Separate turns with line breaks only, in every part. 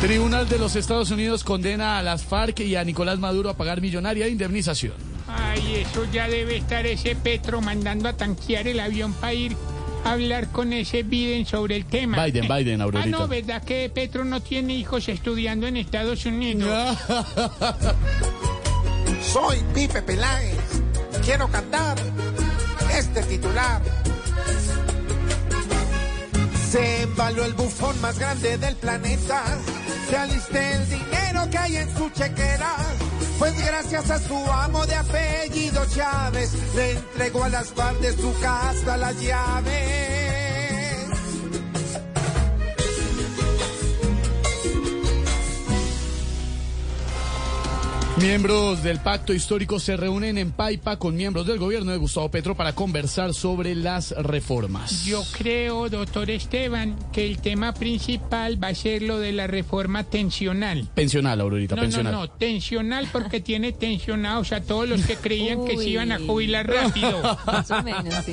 Tribunal de los Estados Unidos condena a las FARC y a Nicolás Maduro a pagar millonaria indemnización.
Ay, eso ya debe estar ese Petro mandando a tanquear el avión para ir a hablar con ese Biden sobre el tema.
Biden, Biden,
Ah,
Aurorita.
no, ¿verdad que Petro no tiene hijos estudiando en Estados Unidos?
Soy Pipe Peláez. Quiero cantar este titular. Se embaló el bufón más grande del planeta. Se aliste el dinero que hay en su chequera. Pues gracias a su amo de apellido Chávez, le entregó a las de su casa las llaves.
Miembros del pacto histórico se reúnen en Paipa con miembros del gobierno de Gustavo Petro para conversar sobre las reformas.
Yo creo, doctor Esteban, que el tema principal va a ser lo de la reforma tensional.
Pensional, Aurorita,
No, no,
pensional.
no, tensional porque tiene tensionados a todos los que creían que se iban a jubilar rápido.
Más o menos, sí.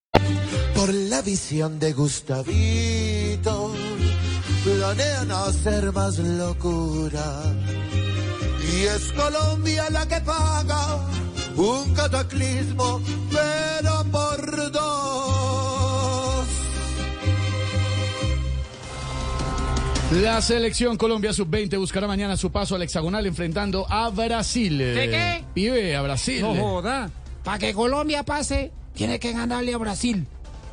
La visión de Gustavito, planean hacer más locura. Y es Colombia la que paga un cataclismo, pero por dos.
La selección Colombia sub-20 buscará mañana su paso al hexagonal enfrentando a Brasil.
¿De qué?
Pibe, a Brasil.
No joda. Para que Colombia pase, tiene que ganarle a Brasil.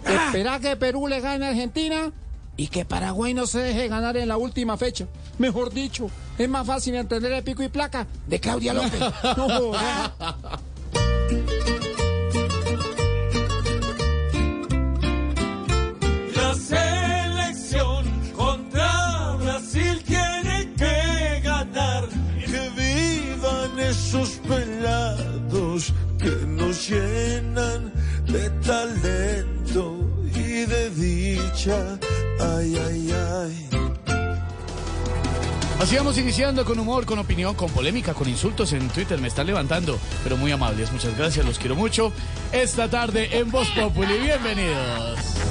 Espera que Perú le gane a Argentina y que Paraguay no se deje ganar en la última fecha. Mejor dicho, es más fácil entender el pico y placa de Claudia López. No.
La selección contra Brasil tiene que ganar. Que vivan esos pelados que nos llenan de talento y de dicha. Ay, ay, ay.
Así vamos iniciando con humor, con opinión, con polémica, con insultos en Twitter. Me están levantando, pero muy amables. Muchas gracias, los quiero mucho. Esta tarde en Voz Populi. Bienvenidos.